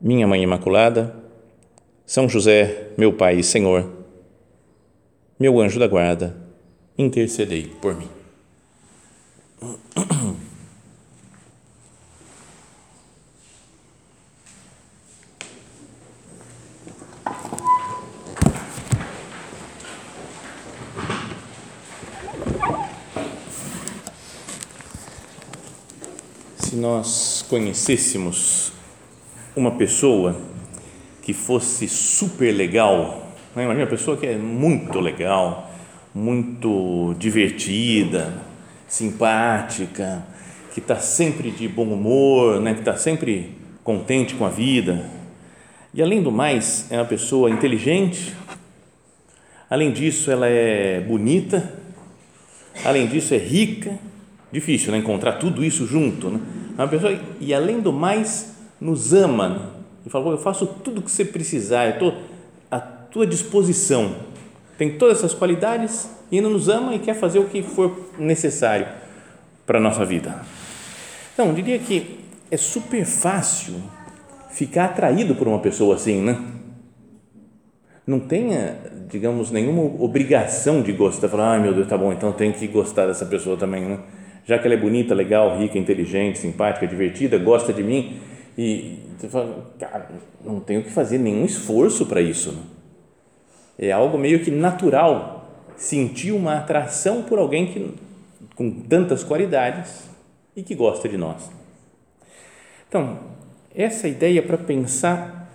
minha Mãe Imaculada, São José, meu Pai e Senhor, meu anjo da guarda, intercedei por mim. Se nós conhecêssemos uma pessoa que fosse super legal, né? imagina uma pessoa que é muito legal, muito divertida, simpática, que está sempre de bom humor, né? que está sempre contente com a vida. E além do mais, é uma pessoa inteligente, além disso, ela é bonita, além disso, é rica. Difícil né? encontrar tudo isso junto. Né? É uma pessoa, e além do mais, nos ama e fala: Eu faço tudo o que você precisar, eu estou à tua disposição. Tem todas essas qualidades e ainda nos ama e quer fazer o que for necessário para a nossa vida. Então, eu diria que é super fácil ficar atraído por uma pessoa assim, né? Não tenha, digamos, nenhuma obrigação de gostar. Falar, ai meu Deus, tá bom, então tem que gostar dessa pessoa também, né? Já que ela é bonita, legal, rica, inteligente, simpática, divertida, gosta de mim, e você fala, cara, não tenho que fazer nenhum esforço para isso. Né? É algo meio que natural sentir uma atração por alguém que, com tantas qualidades e que gosta de nós. Então, essa ideia é para pensar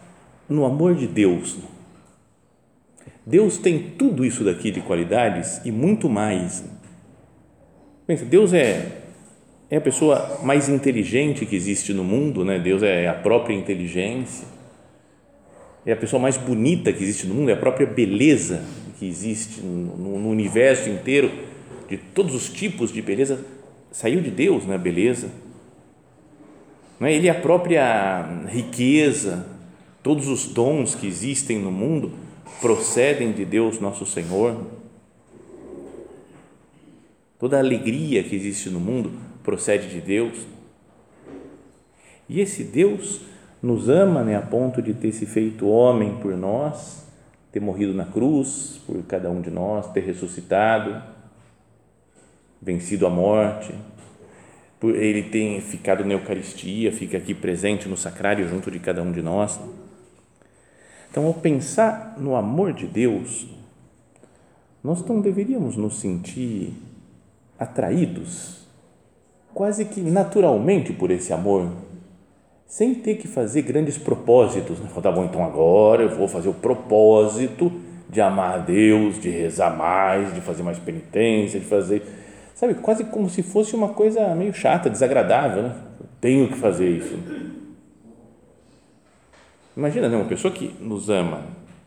no amor de Deus. Deus tem tudo isso daqui de qualidades e muito mais. Pensa, Deus é é a pessoa mais inteligente que existe no mundo, né? Deus é a própria inteligência. É a pessoa mais bonita que existe no mundo, é a própria beleza que existe no, no universo inteiro, de todos os tipos de beleza, saiu de Deus, né? Beleza. é? Ele é a própria riqueza, todos os dons que existem no mundo procedem de Deus, nosso Senhor. Toda a alegria que existe no mundo procede de Deus. E esse Deus nos ama né, a ponto de ter se feito homem por nós, ter morrido na cruz por cada um de nós, ter ressuscitado, vencido a morte. Ele tem ficado na Eucaristia, fica aqui presente no sacrário junto de cada um de nós. Então, ao pensar no amor de Deus, nós não deveríamos nos sentir atraídos quase que naturalmente por esse amor, sem ter que fazer grandes propósitos. Né? Tá bom, então agora eu vou fazer o propósito de amar a Deus, de rezar mais, de fazer mais penitência, de fazer, sabe, quase como se fosse uma coisa meio chata, desagradável, né? Tenho que fazer isso. Imagina, né, uma pessoa que nos ama,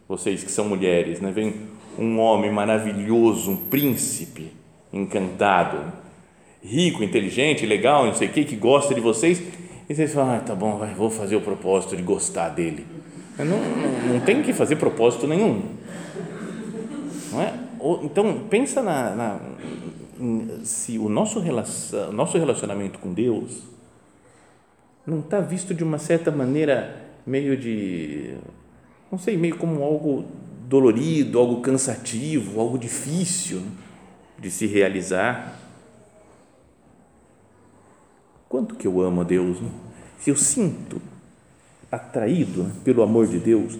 vocês que são mulheres, né, vem um homem maravilhoso, um príncipe encantado, rico, inteligente, legal, não sei o que, que gosta de vocês, e vocês falam, ah, tá bom, vai, vou fazer o propósito de gostar dele. Não, não, não tem que fazer propósito nenhum. Não é? Então, pensa na, na se o nosso, relação, nosso relacionamento com Deus não está visto de uma certa maneira meio de, não sei, meio como algo dolorido, algo cansativo, algo difícil de se realizar Quanto que eu amo a Deus, né? se eu sinto atraído pelo amor de Deus,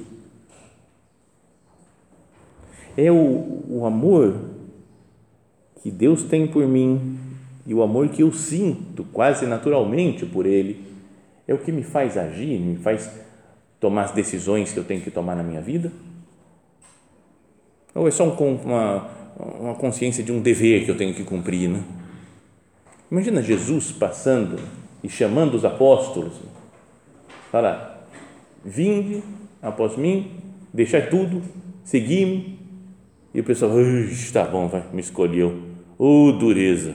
é o, o amor que Deus tem por mim e o amor que eu sinto quase naturalmente por Ele é o que me faz agir, me faz tomar as decisões que eu tenho que tomar na minha vida? Ou é só um, uma, uma consciência de um dever que eu tenho que cumprir, né? Imagina Jesus passando e chamando os apóstolos. Fala, Vinde após mim, deixai tudo, segui-me. E o pessoal, está bom, vai, me escolheu. Ô oh, dureza.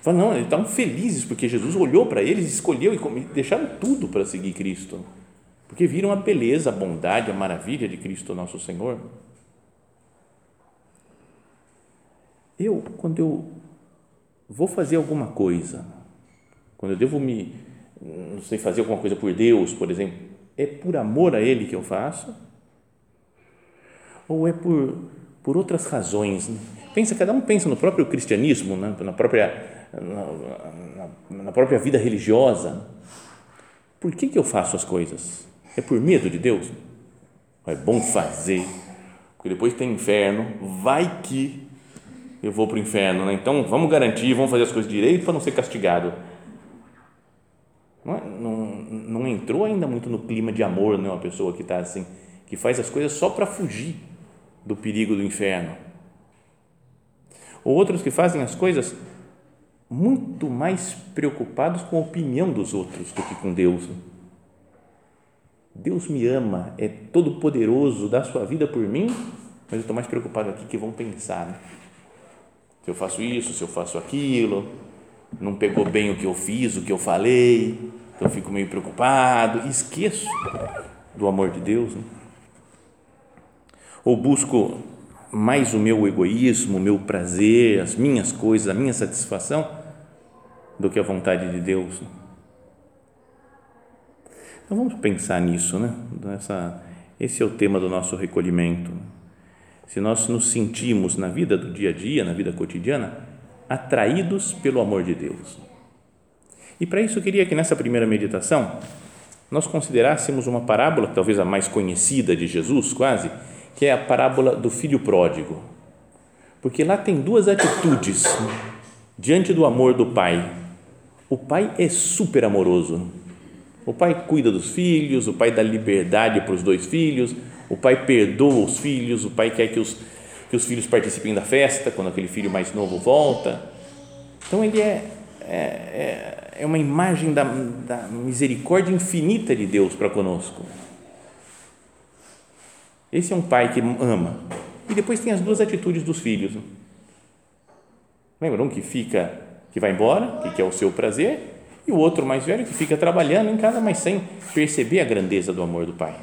Fala, não, eles estavam felizes porque Jesus olhou para eles, escolheu e deixaram tudo para seguir Cristo. Porque viram a beleza, a bondade, a maravilha de Cristo nosso Senhor. Eu, quando eu vou fazer alguma coisa, quando eu devo me, não sei, fazer alguma coisa por Deus, por exemplo, é por amor a Ele que eu faço? Ou é por, por outras razões? Pensa, cada um pensa no próprio cristianismo, né? na, própria, na, na, na própria vida religiosa. Por que, que eu faço as coisas? É por medo de Deus? É bom fazer, porque depois tem inferno, vai que eu vou para o inferno, né? então vamos garantir, vamos fazer as coisas direito para não ser castigado. Não, é, não, não, entrou ainda muito no clima de amor, né? Uma pessoa que está assim, que faz as coisas só para fugir do perigo do inferno. Ou outros que fazem as coisas muito mais preocupados com a opinião dos outros do que com Deus. Deus me ama, é todo poderoso, dá sua vida por mim, mas eu estou mais preocupado aqui que vão pensar. Né? Se eu faço isso, se eu faço aquilo, não pegou bem o que eu fiz, o que eu falei, então eu fico meio preocupado esqueço do amor de Deus. Né? Ou busco mais o meu egoísmo, o meu prazer, as minhas coisas, a minha satisfação, do que a vontade de Deus. Né? Então vamos pensar nisso, né? Nessa, esse é o tema do nosso recolhimento. Se nós nos sentimos na vida do dia a dia, na vida cotidiana, atraídos pelo amor de Deus. E para isso eu queria que nessa primeira meditação nós considerássemos uma parábola, talvez a mais conhecida de Jesus, quase, que é a parábola do filho pródigo. Porque lá tem duas atitudes diante do amor do pai. O pai é super amoroso. O pai cuida dos filhos, o pai dá liberdade para os dois filhos, o pai perdoa os filhos, o pai quer que os que os filhos participem da festa quando aquele filho mais novo volta. Então ele é, é, é, é uma imagem da, da misericórdia infinita de Deus para conosco. Esse é um pai que ama. E depois tem as duas atitudes dos filhos. Lembra um que fica, que vai embora, que quer o seu prazer, e o outro mais velho que fica trabalhando em casa, mas sem perceber a grandeza do amor do pai.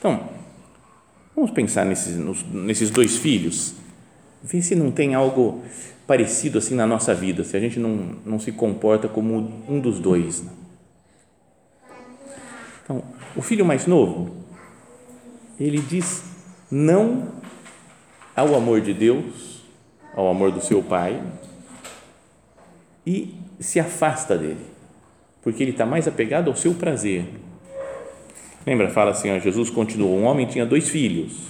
Então, Vamos pensar nesses, nesses dois filhos, ver se não tem algo parecido assim na nossa vida, se a gente não, não se comporta como um dos dois. Né? Então, o filho mais novo, ele diz não ao amor de Deus, ao amor do seu pai, e se afasta dele, porque ele está mais apegado ao seu prazer, Lembra? Fala assim: ó, Jesus continuou: Um homem tinha dois filhos.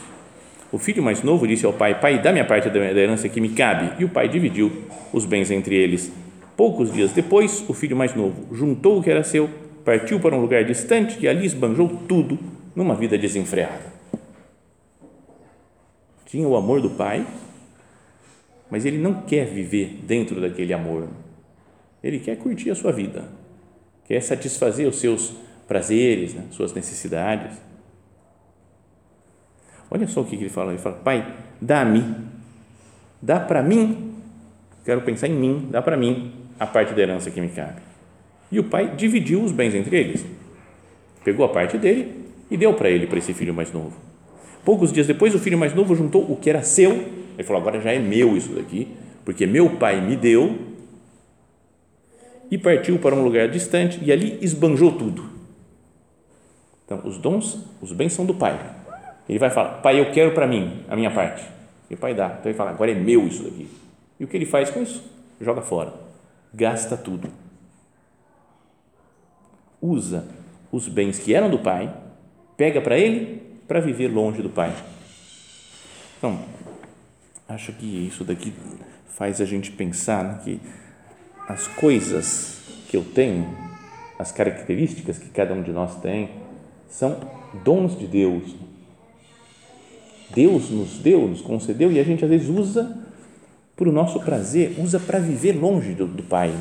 O filho mais novo disse ao pai: Pai, dá minha parte da herança que me cabe. E o pai dividiu os bens entre eles. Poucos dias depois, o filho mais novo juntou o que era seu, partiu para um lugar distante e ali esbanjou tudo numa vida desenfreada. Tinha o amor do pai, mas ele não quer viver dentro daquele amor. Ele quer curtir a sua vida, quer satisfazer os seus prazeres, né? suas necessidades. Olha só o que ele fala: ele fala, Pai, dá-me, dá para mim, quero pensar em mim, dá para mim a parte da herança que me cabe. E o pai dividiu os bens entre eles, pegou a parte dele e deu para ele, para esse filho mais novo. Poucos dias depois, o filho mais novo juntou o que era seu, ele falou: agora já é meu isso daqui, porque meu pai me deu, e partiu para um lugar distante e ali esbanjou tudo então, os dons, os bens são do pai. Ele vai falar, pai, eu quero para mim a minha parte. E o pai dá. Então ele fala, agora é meu isso daqui. E o que ele faz com isso? Joga fora. Gasta tudo. Usa os bens que eram do pai, pega para ele para viver longe do pai. Então, acho que isso daqui faz a gente pensar né, que as coisas que eu tenho, as características que cada um de nós tem, são dons de Deus. Deus nos deu, nos concedeu e a gente às vezes usa para o nosso prazer, usa para viver longe do, do Pai.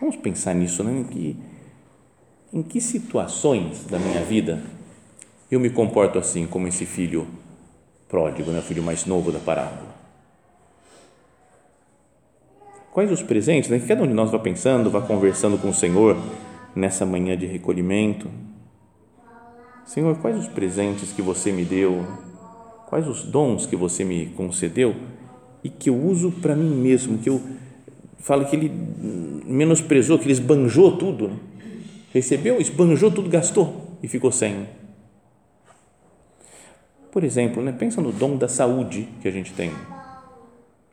Vamos pensar nisso, né? que, em que situações da minha vida eu me comporto assim, como esse filho pródigo, né? o filho mais novo da parábola? Quais os presentes né, cada um de nós vai pensando, vai conversando com o Senhor nessa manhã de recolhimento? Senhor, quais os presentes que você me deu? Quais os dons que você me concedeu e que eu uso para mim mesmo? Que eu falo que ele menosprezou, que ele esbanjou tudo. Né? Recebeu, esbanjou tudo, gastou e ficou sem. Por exemplo, né, pensa no dom da saúde que a gente tem.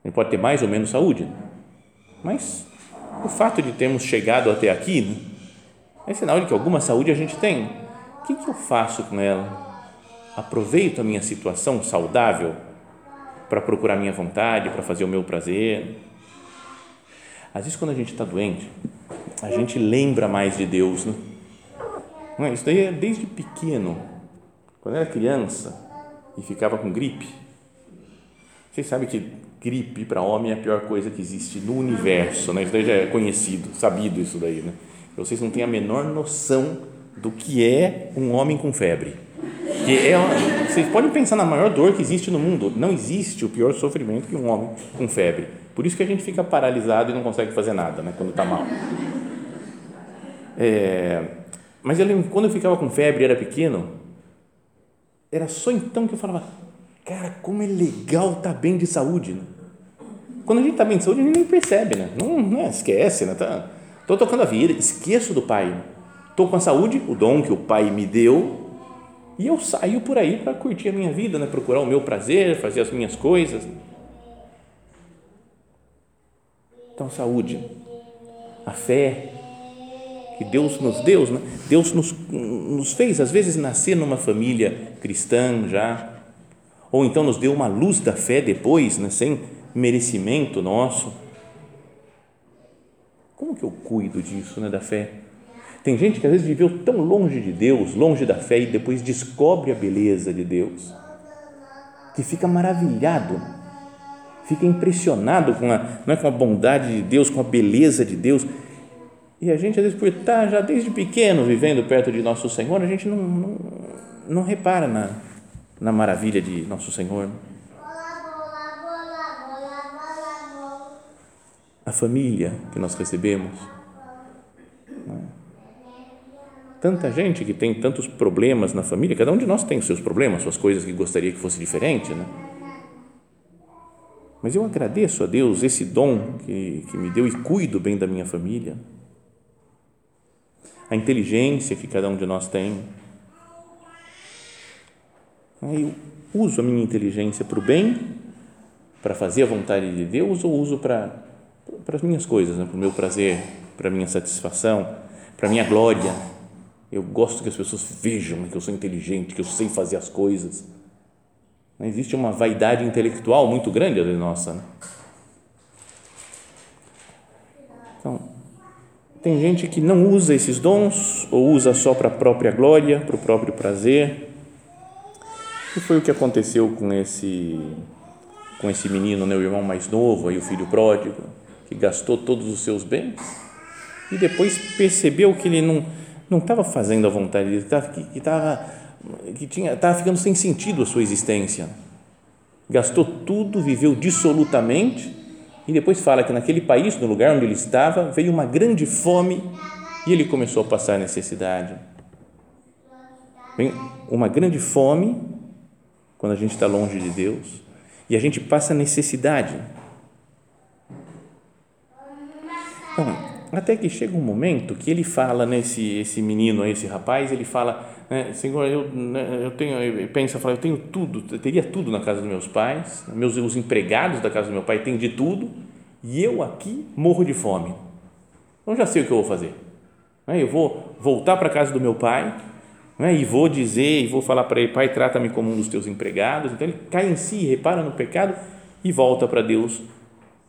Ele pode ter mais ou menos saúde, mas o fato de termos chegado até aqui né, é sinal de que alguma saúde a gente tem que, que eu faço com ela? Aproveito a minha situação saudável para procurar minha vontade, para fazer o meu prazer? Às vezes, quando a gente está doente, a gente lembra mais de Deus, né? Não é? Isso daí é desde pequeno. Quando eu era criança e ficava com gripe, vocês sabem que gripe para homem é a pior coisa que existe no universo, né? Isso daí já é conhecido, sabido isso daí, né? Vocês não têm a menor noção do que é um homem com febre. Que é, vocês podem pensar na maior dor que existe no mundo. Não existe o pior sofrimento que um homem com febre. Por isso que a gente fica paralisado e não consegue fazer nada, né, quando está mal. É, mas eu lembro, quando eu ficava com febre, era pequeno, era só então que eu falava, cara, como é legal estar tá bem de saúde. Né? Quando a gente está bem de saúde, a gente nem percebe, né? Não, não é, esquece, né? Tá, tô tocando a vida, esqueço do pai. Estou com a saúde, o dom que o Pai me deu, e eu saio por aí para curtir a minha vida, né? procurar o meu prazer, fazer as minhas coisas. Então, saúde, a fé que Deus nos deu, né? Deus nos, nos fez, às vezes, nascer numa família cristã já, ou então nos deu uma luz da fé depois, né? sem merecimento nosso. Como que eu cuido disso, né? da fé? Tem gente que às vezes viveu tão longe de Deus, longe da fé, e depois descobre a beleza de Deus, que fica maravilhado, fica impressionado com a, não é, com a bondade de Deus, com a beleza de Deus. E a gente, às vezes, por estar já desde pequeno vivendo perto de Nosso Senhor, a gente não, não, não repara na, na maravilha de Nosso Senhor. A família que nós recebemos tanta gente que tem tantos problemas na família, cada um de nós tem os seus problemas, suas coisas que gostaria que fosse diferente, né? Mas eu agradeço a Deus esse dom que, que me deu e cuido bem da minha família. A inteligência que cada um de nós tem. Eu uso a minha inteligência para o bem, para fazer a vontade de Deus, ou uso para, para as minhas coisas, né? para o meu prazer, para a minha satisfação, para a minha glória eu gosto que as pessoas vejam que eu sou inteligente, que eu sei fazer as coisas. Não existe uma vaidade intelectual muito grande ali nossa. Né? Então, tem gente que não usa esses dons ou usa só para a própria glória, para o próprio prazer. E foi o que aconteceu com esse com esse menino, né, o irmão mais novo, aí o filho pródigo, que gastou todos os seus bens e depois percebeu que ele não não estava fazendo a vontade de Deus, que estava que tinha estava ficando sem sentido a sua existência. Gastou tudo, viveu dissolutamente e depois fala que naquele país, no lugar onde ele estava, veio uma grande fome e ele começou a passar necessidade. Vem uma grande fome quando a gente está longe de Deus e a gente passa necessidade. Então, até que chega um momento que ele fala, né, esse, esse menino, esse rapaz, ele fala, né, Senhor, eu, né, eu tenho, ele pensa, fala, eu tenho tudo, eu teria tudo na casa dos meus pais, meus os empregados da casa do meu pai têm de tudo, e eu aqui morro de fome. Eu já sei o que eu vou fazer. Né, eu vou voltar para a casa do meu pai né, e vou dizer, e vou falar para ele, pai, trata-me como um dos teus empregados. Então ele cai em si, repara no pecado e volta para Deus.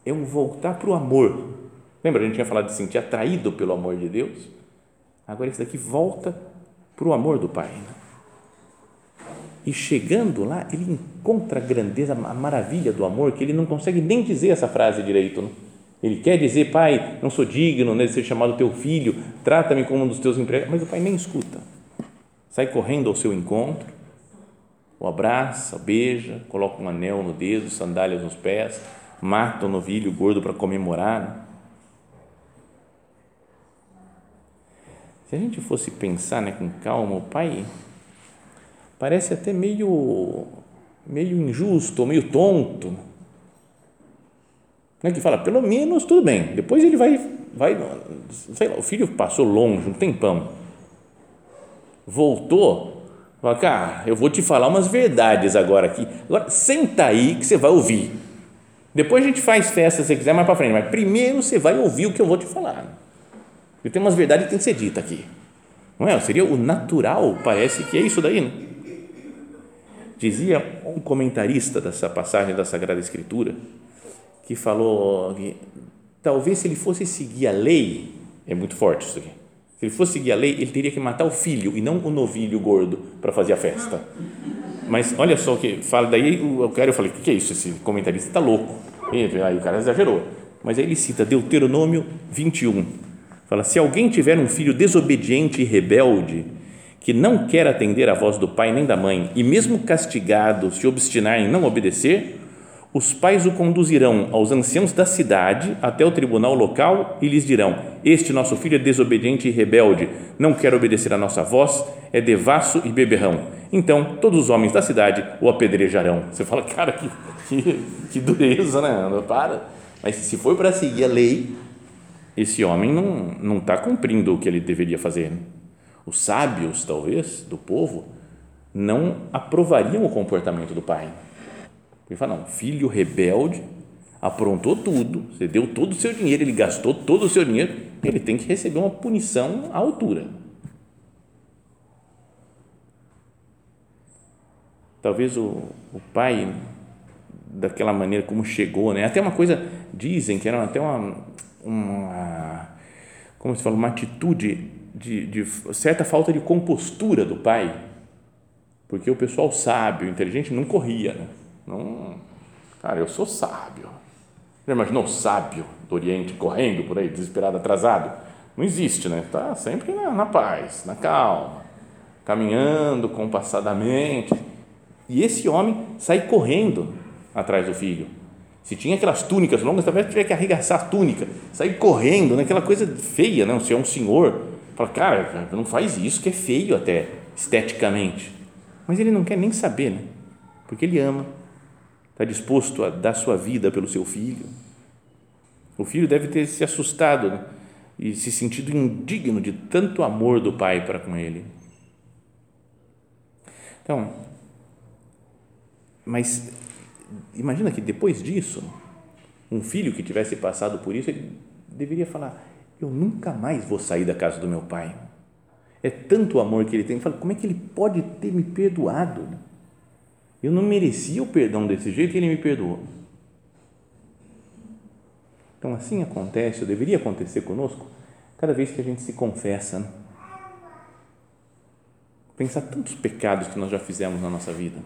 É um voltar para o amor Lembra, a gente tinha falado de sentir atraído pelo amor de Deus? Agora esse daqui volta para o amor do Pai. Né? E chegando lá, ele encontra a grandeza, a maravilha do amor, que ele não consegue nem dizer essa frase direito. Né? Ele quer dizer, pai, não sou digno né, de ser chamado teu filho, trata-me como um dos teus empregados, mas o pai nem escuta. Sai correndo ao seu encontro, o abraça, beija, coloca um anel no dedo, sandálias nos pés, mata o novilho gordo para comemorar. Se a gente fosse pensar né, com calma, o pai parece até meio, meio injusto, meio tonto. Né, que fala, pelo menos tudo bem, depois ele vai, vai sei lá, o filho passou longe, um tempão, voltou, fala, cara, eu vou te falar umas verdades agora aqui, agora senta aí que você vai ouvir, depois a gente faz festa se quiser mais para frente, mas primeiro você vai ouvir o que eu vou te falar, eu tenho umas verdades que tem que ser dita aqui, não é? Seria o natural, parece que é isso daí, né? Dizia um comentarista dessa passagem da Sagrada Escritura, que falou que talvez se ele fosse seguir a lei, é muito forte isso aqui, se ele fosse seguir a lei, ele teria que matar o filho e não o novilho gordo para fazer a festa. Mas olha só o que fala, daí o cara, eu falei, o que é isso? Esse comentarista está louco. Aí o cara exagerou. Mas aí ele cita Deuteronômio 21. Fala, se alguém tiver um filho desobediente e rebelde, que não quer atender à voz do pai nem da mãe, e mesmo castigado se obstinar em não obedecer, os pais o conduzirão aos anciãos da cidade até o tribunal local e lhes dirão: Este nosso filho é desobediente e rebelde, não quer obedecer à nossa voz, é devasso e beberrão. Então todos os homens da cidade o apedrejarão. Você fala, cara, que, que, que dureza, né? Para. Mas se for para seguir a lei, esse homem não não está cumprindo o que ele deveria fazer. Os sábios, talvez, do povo, não aprovariam o comportamento do pai ele fala, não, filho rebelde, aprontou tudo, você deu todo o seu dinheiro, ele gastou todo o seu dinheiro, ele tem que receber uma punição à altura. Talvez o, o pai, daquela maneira como chegou, né? até uma coisa, dizem que era até uma, uma como se fala, uma atitude de, de certa falta de compostura do pai, porque o pessoal sábio, inteligente, não corria, né? Não, cara, eu sou sábio. Já imaginou sábio do Oriente correndo por aí, desesperado, atrasado? Não existe, né? Está sempre na, na paz, na calma, caminhando compassadamente. E esse homem sai correndo atrás do filho. Se tinha aquelas túnicas longas, talvez tivesse que arregaçar a túnica, sair correndo, né? coisa feia? Né? Se é um senhor, fala, cara, não faz isso, que é feio até esteticamente. Mas ele não quer nem saber, né? Porque ele ama Está disposto a dar sua vida pelo seu filho? O filho deve ter se assustado né? e se sentido indigno de tanto amor do pai para com ele. Então, mas imagina que depois disso, um filho que tivesse passado por isso, ele deveria falar: Eu nunca mais vou sair da casa do meu pai. É tanto amor que ele tem. Fala, como é que ele pode ter me perdoado? Eu não merecia o perdão desse jeito e ele me perdoou. Então, assim acontece, ou deveria acontecer conosco, cada vez que a gente se confessa. Né? Pensar tantos pecados que nós já fizemos na nossa vida.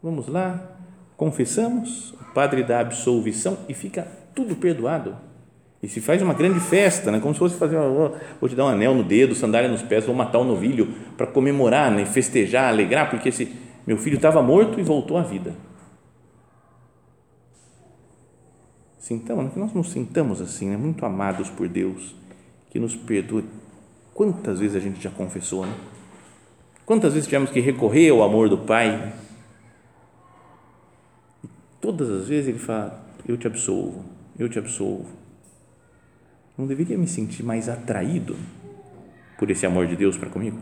Vamos lá, confessamos, o padre dá absolvição e fica tudo perdoado. E se faz uma grande festa, né? como se fosse fazer, vou te dar um anel no dedo, sandália nos pés, vou matar um novilho para comemorar, né? festejar, alegrar, porque esse meu filho estava morto e voltou à vida. Sintamos, que nós nos sintamos assim, né? muito amados por Deus, que nos perdoe. Quantas vezes a gente já confessou, né? Quantas vezes tivemos que recorrer ao amor do Pai? Todas as vezes ele fala: Eu te absolvo, eu te absolvo. Não deveria me sentir mais atraído por esse amor de Deus para comigo?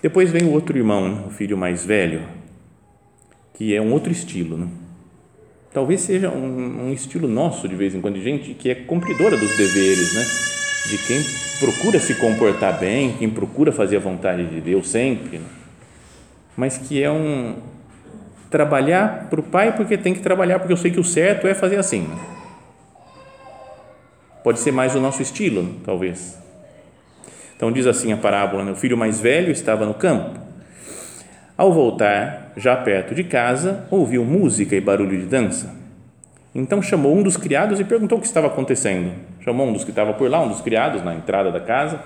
Depois vem o outro irmão, o filho mais velho, que é um outro estilo. Né? Talvez seja um, um, estilo nosso, de vez em quando, de gente que é cumpridora dos deveres, né? de quem procura se comportar bem, quem procura fazer a vontade de Deus sempre, né? mas que é um trabalhar para o pai porque tem que trabalhar, porque eu sei que o certo é fazer assim. Pode ser mais o nosso estilo, talvez então diz assim a parábola: o filho mais velho estava no campo. Ao voltar, já perto de casa, ouviu música e barulho de dança. Então chamou um dos criados e perguntou o que estava acontecendo. Chamou um dos que estava por lá, um dos criados, na entrada da casa.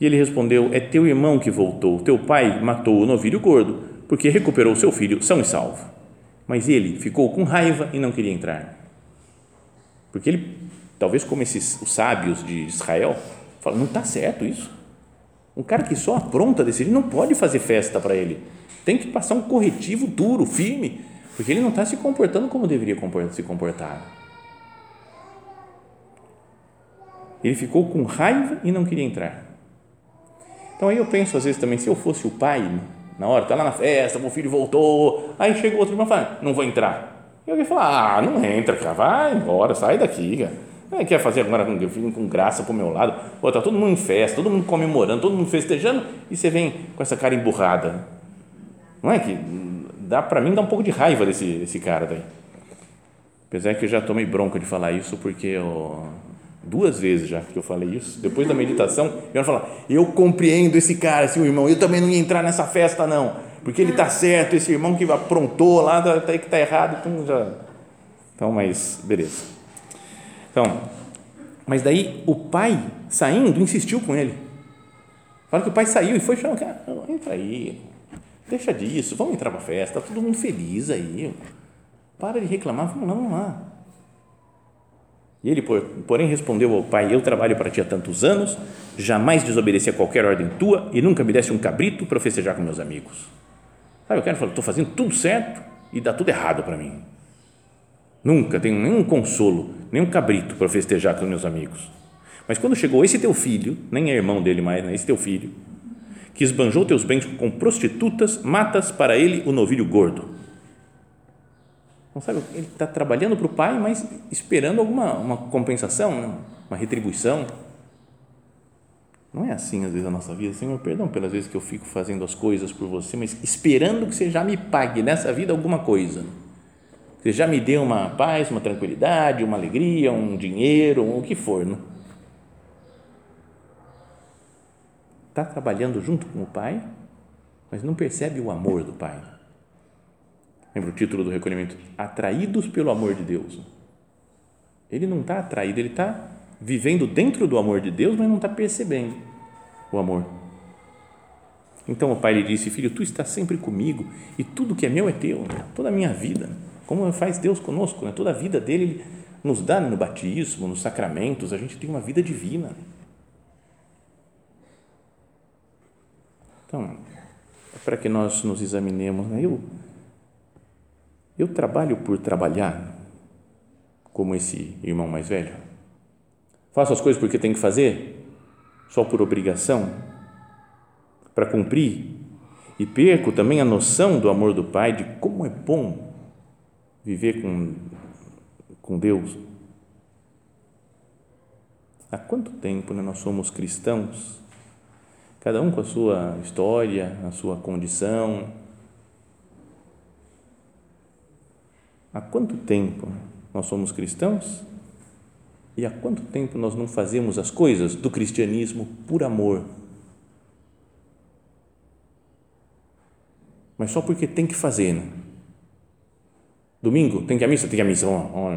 E ele respondeu: É teu irmão que voltou. Teu pai matou o novilho gordo, porque recuperou seu filho são e salvo. Mas ele ficou com raiva e não queria entrar. Porque ele, talvez como esses os sábios de Israel, falam: Não está certo isso. Um cara que só apronta desse jeito não pode fazer festa para ele. Tem que passar um corretivo duro, firme porque ele não está se comportando como deveria se comportar. Ele ficou com raiva e não queria entrar. Então aí eu penso às vezes também, se eu fosse o pai, na hora, está lá na festa, meu filho voltou, aí chega outro irmão e fala, não vou entrar. E alguém fala, ah, não entra, cara, vai embora, sai daqui, cara. quer fazer agora com com graça para o meu lado? Pô, tá todo mundo em festa, todo mundo comemorando, todo mundo festejando, e você vem com essa cara emburrada. Não é que dá para mim dá um pouco de raiva desse, desse cara daí. Apesar que eu já tomei bronca de falar isso, porque eu, duas vezes já que eu falei isso, depois da meditação, eu falar, eu compreendo esse cara, esse irmão, eu também não ia entrar nessa festa não, porque ele está certo, esse irmão que aprontou lá, tá, tá, que está errado, então já, então, mas, beleza. Então, mas daí o pai, saindo, insistiu com ele, fala que o pai saiu e foi chamar, cara, entra aí, Deixa disso, vamos entrar para a festa, tá todo mundo feliz aí. Para de reclamar, vamos lá, vamos lá. E ele, porém, respondeu ao pai: Eu trabalho para ti há tantos anos, jamais desobedeci a qualquer ordem tua e nunca me desse um cabrito para festejar com meus amigos. Sabe, o cara falou: Estou fazendo tudo certo e dá tudo errado para mim. Nunca tenho nenhum consolo, nenhum cabrito para festejar com meus amigos. Mas quando chegou esse teu filho, nem é irmão dele mais, né? esse teu filho, que esbanjou teus bens com prostitutas, matas para ele o novilho gordo. Não sabe, ele está trabalhando para o pai, mas esperando alguma uma compensação, né? uma retribuição. Não é assim às vezes a nossa vida. Senhor, perdão pelas vezes que eu fico fazendo as coisas por você, mas esperando que você já me pague nessa vida alguma coisa. Você já me dê uma paz, uma tranquilidade, uma alegria, um dinheiro, o que for. Não? está trabalhando junto com o pai, mas não percebe o amor do pai. Lembra o título do recolhimento? Atraídos pelo amor de Deus. Ele não está atraído, ele está vivendo dentro do amor de Deus, mas não está percebendo o amor. Então o pai lhe disse: Filho, tu estás sempre comigo e tudo que é meu é teu, né? toda a minha vida. Como faz Deus conosco, né? toda a vida dele ele nos dá no batismo, nos sacramentos, a gente tem uma vida divina. Então, é para que nós nos examinemos, né? eu, eu trabalho por trabalhar, como esse irmão mais velho? Faço as coisas porque tenho que fazer, só por obrigação, para cumprir, e perco também a noção do amor do Pai, de como é bom viver com, com Deus. Há quanto tempo né, nós somos cristãos cada um com a sua história, a sua condição. Há quanto tempo nós somos cristãos? E há quanto tempo nós não fazemos as coisas do cristianismo por amor? Mas só porque tem que fazer, né? Domingo, tem que ir à missa? Tem que ir à missa. Oh,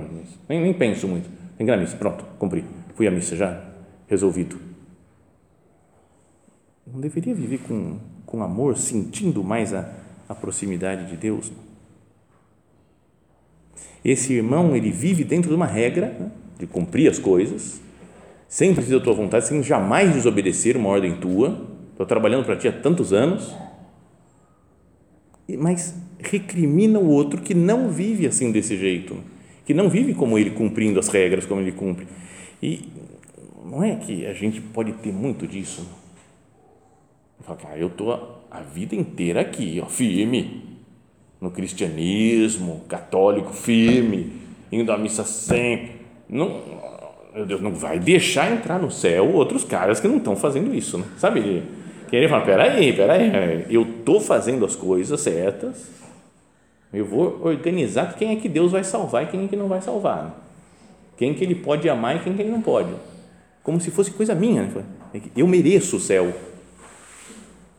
nem, nem penso muito. Tem que ir à missa. Pronto, cumpri. Fui à missa já, resolvido não deveria viver com, com amor, sentindo mais a, a proximidade de Deus? Esse irmão, ele vive dentro de uma regra né, de cumprir as coisas, sem precisar da tua vontade, sem jamais desobedecer uma ordem tua. Estou trabalhando para ti há tantos anos, mas recrimina o outro que não vive assim desse jeito, que não vive como ele cumprindo as regras como ele cumpre. E não é que a gente pode ter muito disso. Fala, eu estou a vida inteira aqui, ó, firme, no cristianismo, católico, firme, indo à missa sempre. Não, meu Deus, não vai deixar entrar no céu outros caras que não estão fazendo isso, né? sabe? Querer falar, peraí, peraí, eu estou fazendo as coisas certas, eu vou organizar quem é que Deus vai salvar e quem é que não vai salvar. Né? Quem que ele pode amar e quem que ele não pode. Como se fosse coisa minha. Né? Eu mereço o céu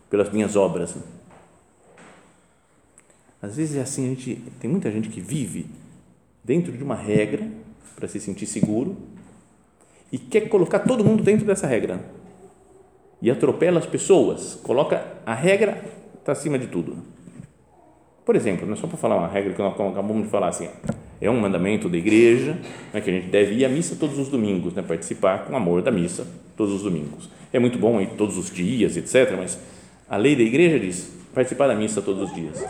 pelas minhas obras. Às vezes é assim, a gente, tem muita gente que vive dentro de uma regra para se sentir seguro e quer colocar todo mundo dentro dessa regra e atropela as pessoas, coloca a regra acima de tudo. Por exemplo, não é só para falar uma regra que nós acabamos de falar assim, é um mandamento da igreja né, que a gente deve ir à missa todos os domingos, né, participar com amor da missa todos os domingos. É muito bom ir todos os dias, etc. Mas a lei da igreja diz participar da missa todos os dias.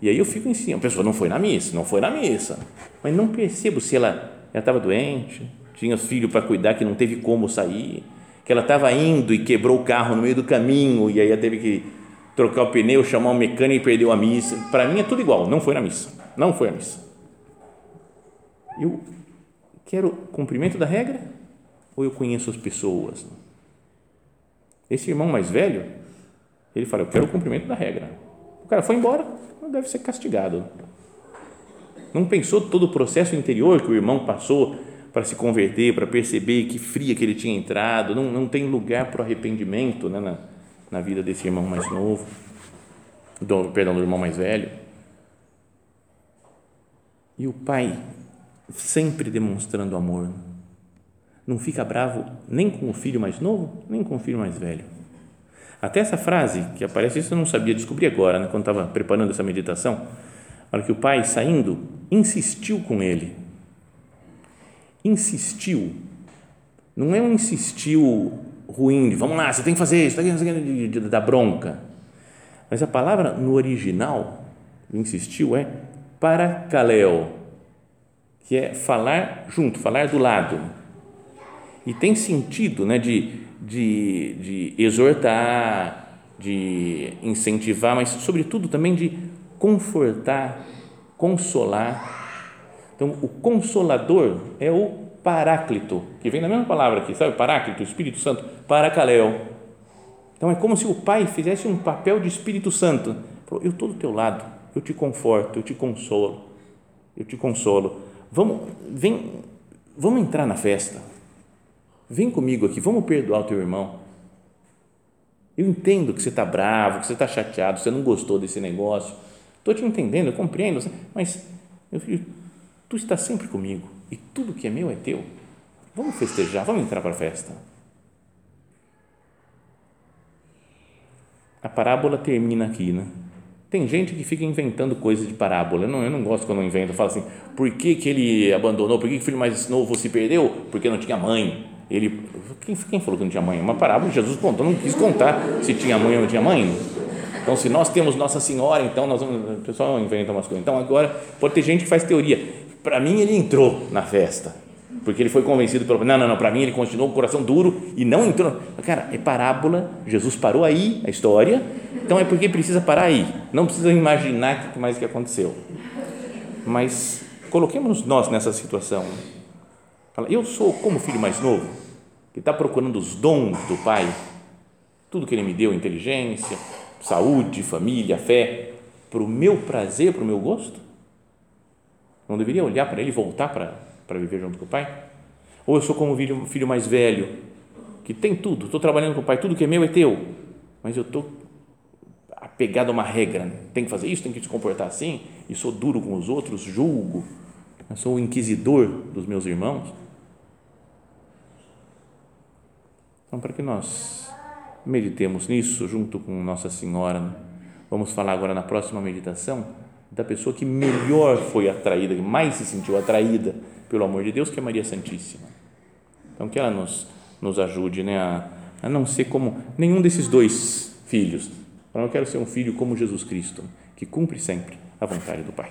E aí eu fico em cima, a pessoa não foi na missa, não foi na missa, mas não percebo se ela estava doente, tinha os filhos para cuidar que não teve como sair, que ela estava indo e quebrou o carro no meio do caminho e aí ela teve que trocar o pneu, chamar um mecânico e perdeu a missa. Para mim é tudo igual, não foi na missa, não foi a missa. Eu quero cumprimento da regra ou eu conheço as pessoas? Esse irmão mais velho, ele fala, eu quero o cumprimento da regra. O cara foi embora, não deve ser castigado. Não pensou todo o processo interior que o irmão passou para se converter, para perceber que fria que ele tinha entrado, não, não tem lugar para o arrependimento né, na, na vida desse irmão mais novo, do, perdão, do irmão mais velho. E o pai sempre demonstrando amor. Não fica bravo nem com o filho mais novo, nem com o filho mais velho. Até essa frase que aparece, isso eu não sabia, descobri agora, né, quando estava preparando essa meditação. Olha que o pai, saindo, insistiu com ele. Insistiu. Não é um insistiu ruim, de, vamos lá, você tem que fazer isso, da bronca. Mas a palavra no original, insistiu, é parakaleo, que é falar junto, falar do lado. E tem sentido né, de, de, de exortar, de incentivar, mas, sobretudo, também de confortar, consolar. Então, o consolador é o Paráclito, que vem da mesma palavra aqui, sabe? Paráclito, Espírito Santo, Paracaléu. Então, é como se o Pai fizesse um papel de Espírito Santo. Eu estou do teu lado, eu te conforto, eu te consolo, eu te consolo. Vamos, vem, vamos entrar na festa. Vem comigo aqui, vamos perdoar o teu irmão. Eu entendo que você está bravo, que você está chateado, você não gostou desse negócio. Estou te entendendo, eu compreendo, mas, meu filho, tu está sempre comigo e tudo que é meu é teu. Vamos festejar, vamos entrar para a festa. A parábola termina aqui, né? Tem gente que fica inventando coisas de parábola. Eu não, eu não gosto quando eu invento. Assim, por que, que ele abandonou? Por que, que o filho mais novo se perdeu? Porque não tinha mãe. Ele, quem, quem falou que não tinha mãe? Uma parábola, Jesus contou, não quis contar se tinha mãe ou não tinha mãe. Então, se nós temos Nossa Senhora, então nós vamos. O pessoal inventa umas coisas. Então, agora, pode ter gente que faz teoria. Para mim, ele entrou na festa porque ele foi convencido pelo. Não, não, não, para mim ele continuou com o coração duro e não entrou. Cara, é parábola, Jesus parou aí a história, então é porque precisa parar aí, não precisa imaginar o que mais que aconteceu. Mas coloquemos nós nessa situação. Fala, eu sou como filho mais novo, que está procurando os dons do Pai, tudo que Ele me deu, inteligência, saúde, família, fé, para o meu prazer, para o meu gosto? Não deveria olhar para Ele e voltar para para viver junto com o pai? Ou eu sou como o filho, filho mais velho, que tem tudo, estou trabalhando com o pai, tudo que é meu é teu, mas eu estou apegado a uma regra, né? tem que fazer isso, tem que se comportar assim, e sou duro com os outros, julgo, eu sou o inquisidor dos meus irmãos. Então, para que nós meditemos nisso junto com Nossa Senhora, né? vamos falar agora na próxima meditação da pessoa que melhor foi atraída, que mais se sentiu atraída pelo amor de Deus, que é Maria Santíssima. Então, que ela nos, nos ajude né, a, a não ser como nenhum desses dois filhos. Eu não quero ser um filho como Jesus Cristo, que cumpre sempre a vontade do Pai.